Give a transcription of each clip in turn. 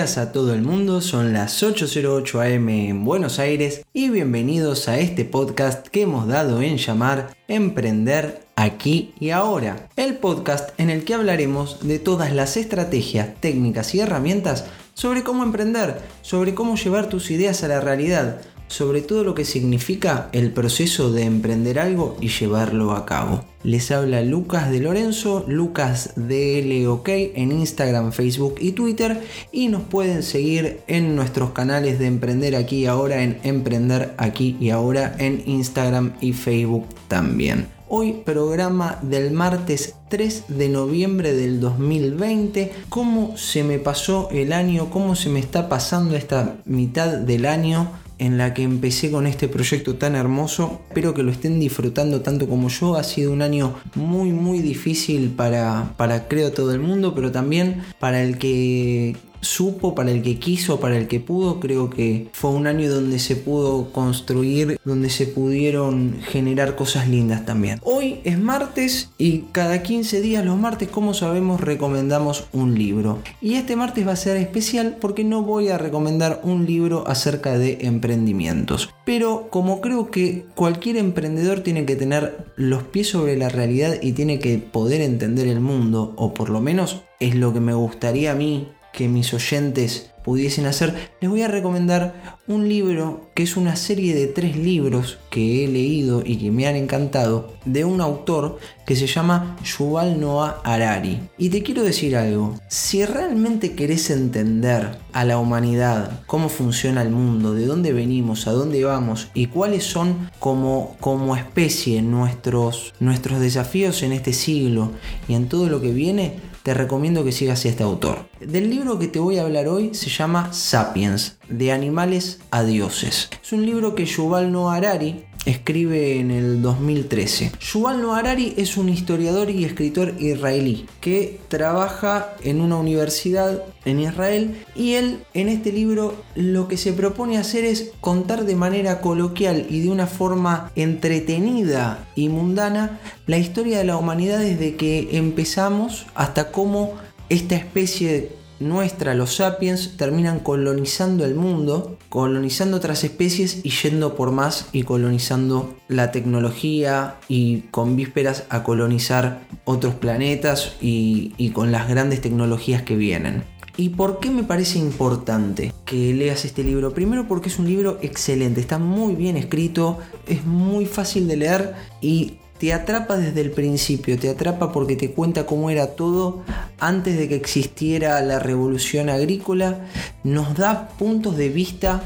a todo el mundo, son las 8.08 am en Buenos Aires y bienvenidos a este podcast que hemos dado en llamar Emprender aquí y ahora, el podcast en el que hablaremos de todas las estrategias, técnicas y herramientas sobre cómo emprender, sobre cómo llevar tus ideas a la realidad, sobre todo lo que significa el proceso de emprender algo y llevarlo a cabo. Les habla Lucas de Lorenzo, Lucas DLOK en Instagram, Facebook y Twitter y nos pueden seguir en nuestros canales de Emprender aquí y ahora en Emprender aquí y ahora en Instagram y Facebook también. Hoy programa del martes 3 de noviembre del 2020. ¿Cómo se me pasó el año? ¿Cómo se me está pasando esta mitad del año? En la que empecé con este proyecto tan hermoso. Espero que lo estén disfrutando tanto como yo. Ha sido un año muy muy difícil para, para creo todo el mundo, pero también para el que supo, para el que quiso, para el que pudo. Creo que fue un año donde se pudo construir, donde se pudieron generar cosas lindas también. Hoy es martes y cada 15 días los martes, como sabemos, recomendamos un libro. Y este martes va a ser especial porque no voy a recomendar un libro acerca de emprendimientos. Pero como creo que cualquier emprendedor tiene que tener los pies sobre la realidad y tiene que poder entender el mundo, o por lo menos es lo que me gustaría a mí que mis oyentes pudiesen hacer, les voy a recomendar un libro que es una serie de tres libros que he leído y que me han encantado de un autor que se llama Yuval Noah Harari. Y te quiero decir algo, si realmente querés entender a la humanidad, cómo funciona el mundo, de dónde venimos, a dónde vamos y cuáles son como, como especie nuestros, nuestros desafíos en este siglo y en todo lo que viene, te recomiendo que sigas a este autor. Del libro que te voy a hablar hoy se llama Sapiens, de animales a dioses. Es un libro que Yuval Noah Harari escribe en el 2013. Yuval Noah Harari es un historiador y escritor israelí que trabaja en una universidad en Israel y él en este libro lo que se propone hacer es contar de manera coloquial y de una forma entretenida y mundana la historia de la humanidad desde que empezamos hasta cómo esta especie nuestra, los sapiens, terminan colonizando el mundo, colonizando otras especies y yendo por más y colonizando la tecnología y con vísperas a colonizar otros planetas y, y con las grandes tecnologías que vienen. ¿Y por qué me parece importante que leas este libro? Primero porque es un libro excelente, está muy bien escrito, es muy fácil de leer y te atrapa desde el principio, te atrapa porque te cuenta cómo era todo antes de que existiera la revolución agrícola, nos da puntos de vista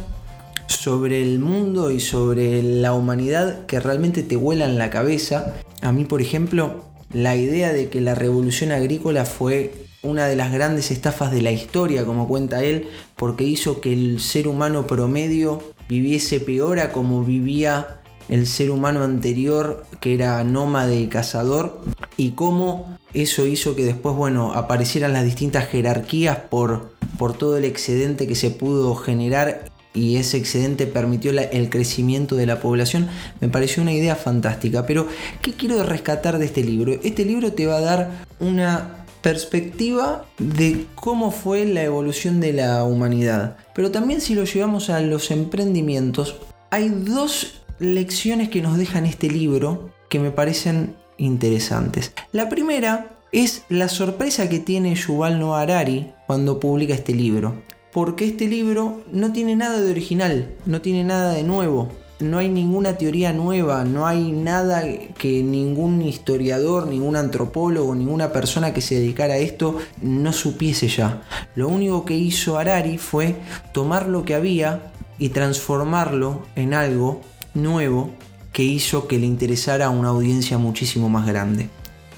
sobre el mundo y sobre la humanidad que realmente te vuelan la cabeza. A mí, por ejemplo, la idea de que la revolución agrícola fue una de las grandes estafas de la historia, como cuenta él, porque hizo que el ser humano promedio viviese peor a como vivía el ser humano anterior que era nómade y cazador y cómo eso hizo que después, bueno, aparecieran las distintas jerarquías por, por todo el excedente que se pudo generar y ese excedente permitió el crecimiento de la población, me pareció una idea fantástica. Pero, ¿qué quiero rescatar de este libro? Este libro te va a dar una perspectiva de cómo fue la evolución de la humanidad. Pero también si lo llevamos a los emprendimientos, hay dos lecciones que nos dejan este libro que me parecen interesantes. La primera es la sorpresa que tiene Yuval Noah Harari cuando publica este libro. Porque este libro no tiene nada de original, no tiene nada de nuevo, no hay ninguna teoría nueva, no hay nada que ningún historiador, ningún antropólogo, ninguna persona que se dedicara a esto no supiese ya. Lo único que hizo Harari fue tomar lo que había y transformarlo en algo nuevo que hizo que le interesara a una audiencia muchísimo más grande.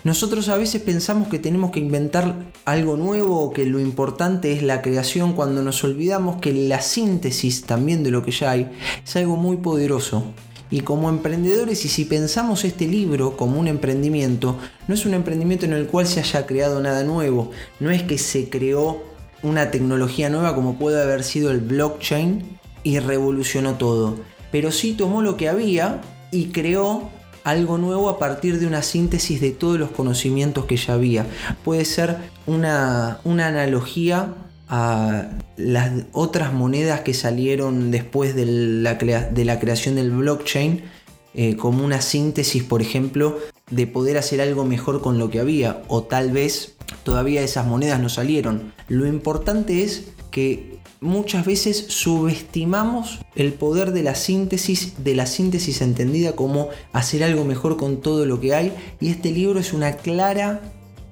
Nosotros a veces pensamos que tenemos que inventar algo nuevo o que lo importante es la creación cuando nos olvidamos que la síntesis también de lo que ya hay es algo muy poderoso. Y como emprendedores, y si pensamos este libro como un emprendimiento, no es un emprendimiento en el cual se haya creado nada nuevo, no es que se creó una tecnología nueva como puede haber sido el blockchain y revolucionó todo pero sí tomó lo que había y creó algo nuevo a partir de una síntesis de todos los conocimientos que ya había. Puede ser una, analogía a las otras monedas que salieron después de la, de la creación del blockchain eh, como una síntesis, por ejemplo, de poder hacer algo mejor con lo que había, o tal vez todavía esas monedas no salieron. Lo importante es que muchas veces subestimamos el poder de la síntesis, de la síntesis entendida como hacer algo mejor con todo lo que hay, y este libro es una clara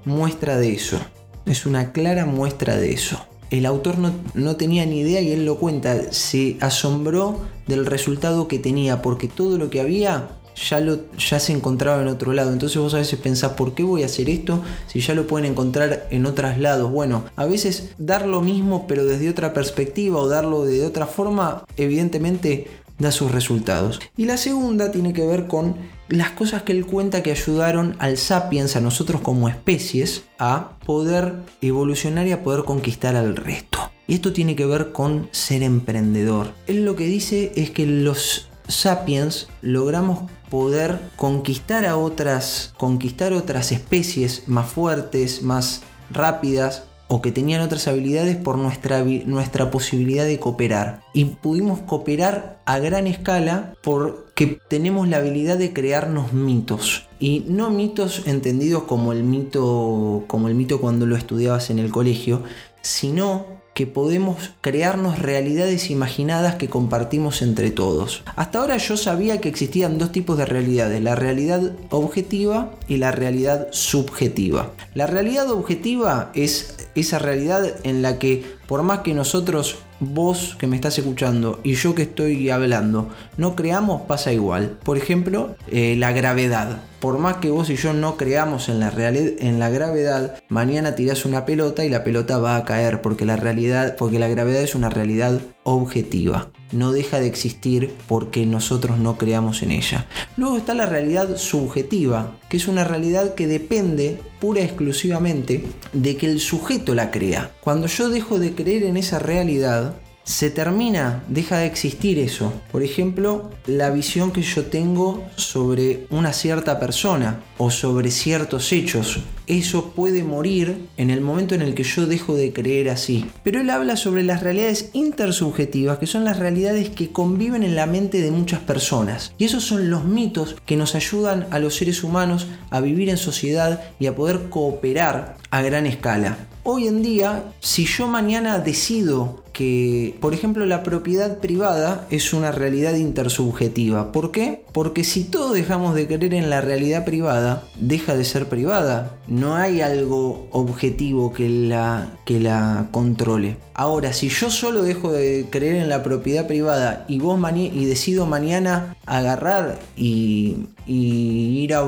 muestra de eso. Es una clara muestra de eso el autor no, tenía ni idea y él lo cuenta, se asombró del resultado que tenía porque todo lo que había ya, lo, ya se encontraba en otro lado. Entonces vos a veces pensás, ¿por qué voy a hacer esto si ya lo pueden encontrar en otros lados? Bueno, a veces dar lo mismo pero desde otra perspectiva o darlo de otra forma, evidentemente da sus resultados. Y la segunda tiene que ver con las cosas que él cuenta que ayudaron al sapiens, a nosotros como especies, a poder evolucionar y a poder conquistar al resto. Y esto tiene que ver con ser emprendedor. Él lo que dice es que los sapiens logramos poder conquistar a otras, conquistar otras especies más fuertes, más rápidas, o que tenían otras habilidades por nuestra, nuestra posibilidad de cooperar. Y pudimos cooperar a gran escala porque tenemos la habilidad de crearnos mitos. Y no mitos entendidos como el mito, como el mito cuando lo estudiabas en el colegio, sino que podemos crearnos realidades imaginadas que compartimos entre todos. Hasta ahora yo sabía que existían dos tipos de realidades, la realidad objetiva y la realidad subjetiva. La realidad objetiva es esa realidad en la que por más que nosotros, vos que me estás escuchando y yo que estoy hablando, no creamos, pasa igual. Por ejemplo, eh, la gravedad. Por más que vos y yo no creamos en la, en la gravedad, mañana tirás una pelota y la pelota va a caer porque la realidad, porque la gravedad es una realidad objetiva. No deja de existir porque nosotros no creamos en ella. Luego está la realidad subjetiva, que es una realidad que depende pura y exclusivamente de que el sujeto la crea. Cuando yo dejo de creer en esa realidad, se termina, deja de existir eso. Por ejemplo, la visión que yo tengo sobre una cierta persona o sobre ciertos hechos. Eso puede morir en el momento en el que yo dejo de creer así. Pero él habla sobre las realidades intersubjetivas, que son las realidades que conviven en la mente de muchas personas. Y esos son los mitos que nos ayudan a los seres humanos a vivir en sociedad y a poder cooperar a gran escala. Hoy en día, si yo mañana decido que, por ejemplo, la propiedad privada es una realidad intersubjetiva. ¿Por qué? Porque si todos dejamos de creer en la realidad privada, deja de ser privada. No hay algo objetivo que la, que la controle. Ahora, si yo solo dejo de creer en la propiedad privada y vos y decido mañana agarrar y, y ir a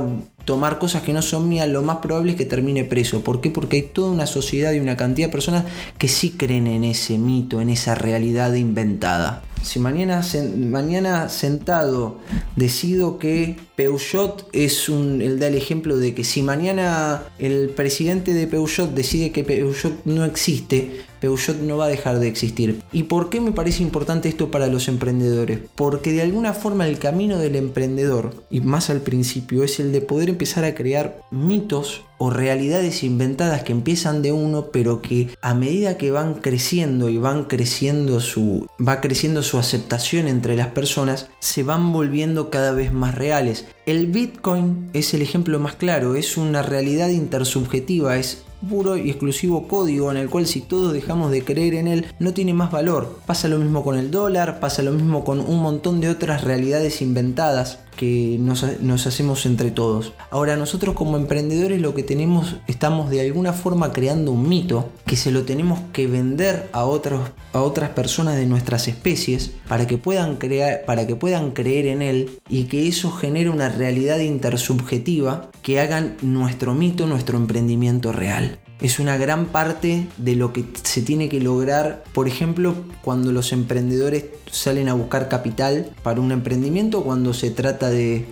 tomar cosas que no son mías, lo más probable es que termine preso. ¿Por qué? Porque hay toda una sociedad y una cantidad de personas que sí creen en ese mito, en esa realidad inventada. Si mañana, mañana sentado decido que Peugeot es un. Él da el ejemplo de que si mañana el presidente de Peugeot decide que Peugeot no existe, Peugeot no va a dejar de existir. ¿Y por qué me parece importante esto para los emprendedores? Porque de alguna forma el camino del emprendedor, y más al principio, es el de poder empezar a crear mitos o realidades inventadas que empiezan de uno, pero que a medida que van creciendo y van creciendo su va creciendo su aceptación entre las personas, se van volviendo cada vez más reales. El Bitcoin es el ejemplo más claro, es una realidad intersubjetiva, es puro y exclusivo código en el cual si todos dejamos de creer en él no tiene más valor. Pasa lo mismo con el dólar, pasa lo mismo con un montón de otras realidades inventadas que nos, hacemos entre todos. Ahora nosotros como emprendedores lo que tenemos, estamos de alguna forma creando un mito que se lo tenemos que vender a, otros, a otras personas de nuestras especies para que, puedan crear, para que puedan creer en él y que eso genere una realidad intersubjetiva que hagan nuestro mito, nuestro emprendimiento real es una gran parte de lo que se tiene que lograr, por ejemplo, cuando los emprendedores salen a buscar capital para un emprendimiento, cuando se trata de,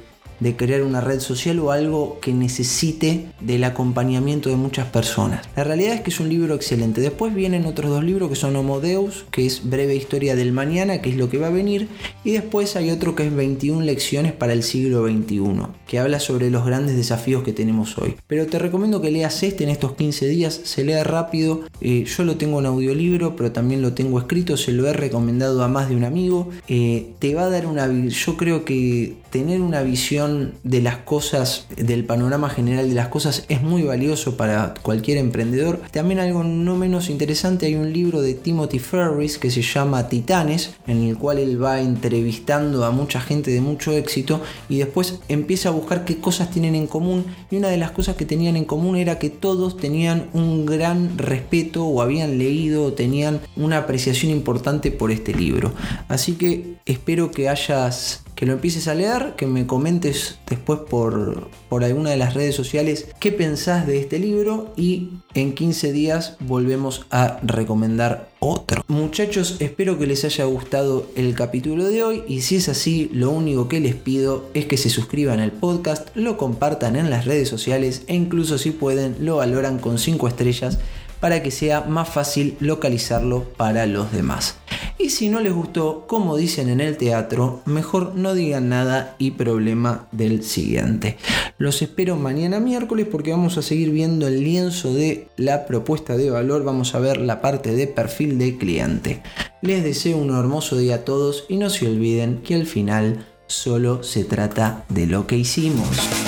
de crear una red social o algo que necesite del acompañamiento de muchas personas. La realidad es que es un libro excelente. Después vienen otros dos libros que son Homo Deus, que es Breve Historia del Mañana, que es lo que va a venir, y después hay otro que es 21 lecciones para el siglo XXI, que habla sobre los grandes desafíos que tenemos hoy. Pero te recomiendo que leas este en estos 15 días, se lee rápido, eh, yo lo tengo en audiolibro, pero también lo tengo escrito, se lo he recomendado a más de un amigo, eh, te va a dar una... Yo creo que tener una visión de las cosas, del panorama general de las cosas, es muy valioso para cualquier emprendedor. También algo no menos interesante, hay un libro de Timothy Ferris que se llama Titanes, en el cual él va entrevistando a mucha gente de mucho éxito y después empieza a buscar qué cosas tienen en común. Y una de las cosas que tenían en común era que todos tenían un gran respeto o habían leído o tenían una apreciación importante por este libro. Así que espero que hayas que lo empieces a leer, que me comentes después por, por alguna de las redes sociales qué pensás de este libro y en 15 días volvemos a recomendar otro. Muchachos, espero que les haya gustado el capítulo de hoy y si es así, lo único que les pido es que se suscriban al podcast, lo compartan en las redes sociales e incluso si pueden lo valoran con 5 estrellas para que sea más fácil localizarlo para los demás. Y si no les gustó, como dicen en el teatro, mejor no digan nada y problema del siguiente. Los espero mañana miércoles porque vamos a seguir viendo el lienzo de la propuesta de valor, vamos a ver la parte de perfil de cliente. Les deseo un hermoso día a todos y no se olviden que al final solo se trata de lo que hicimos.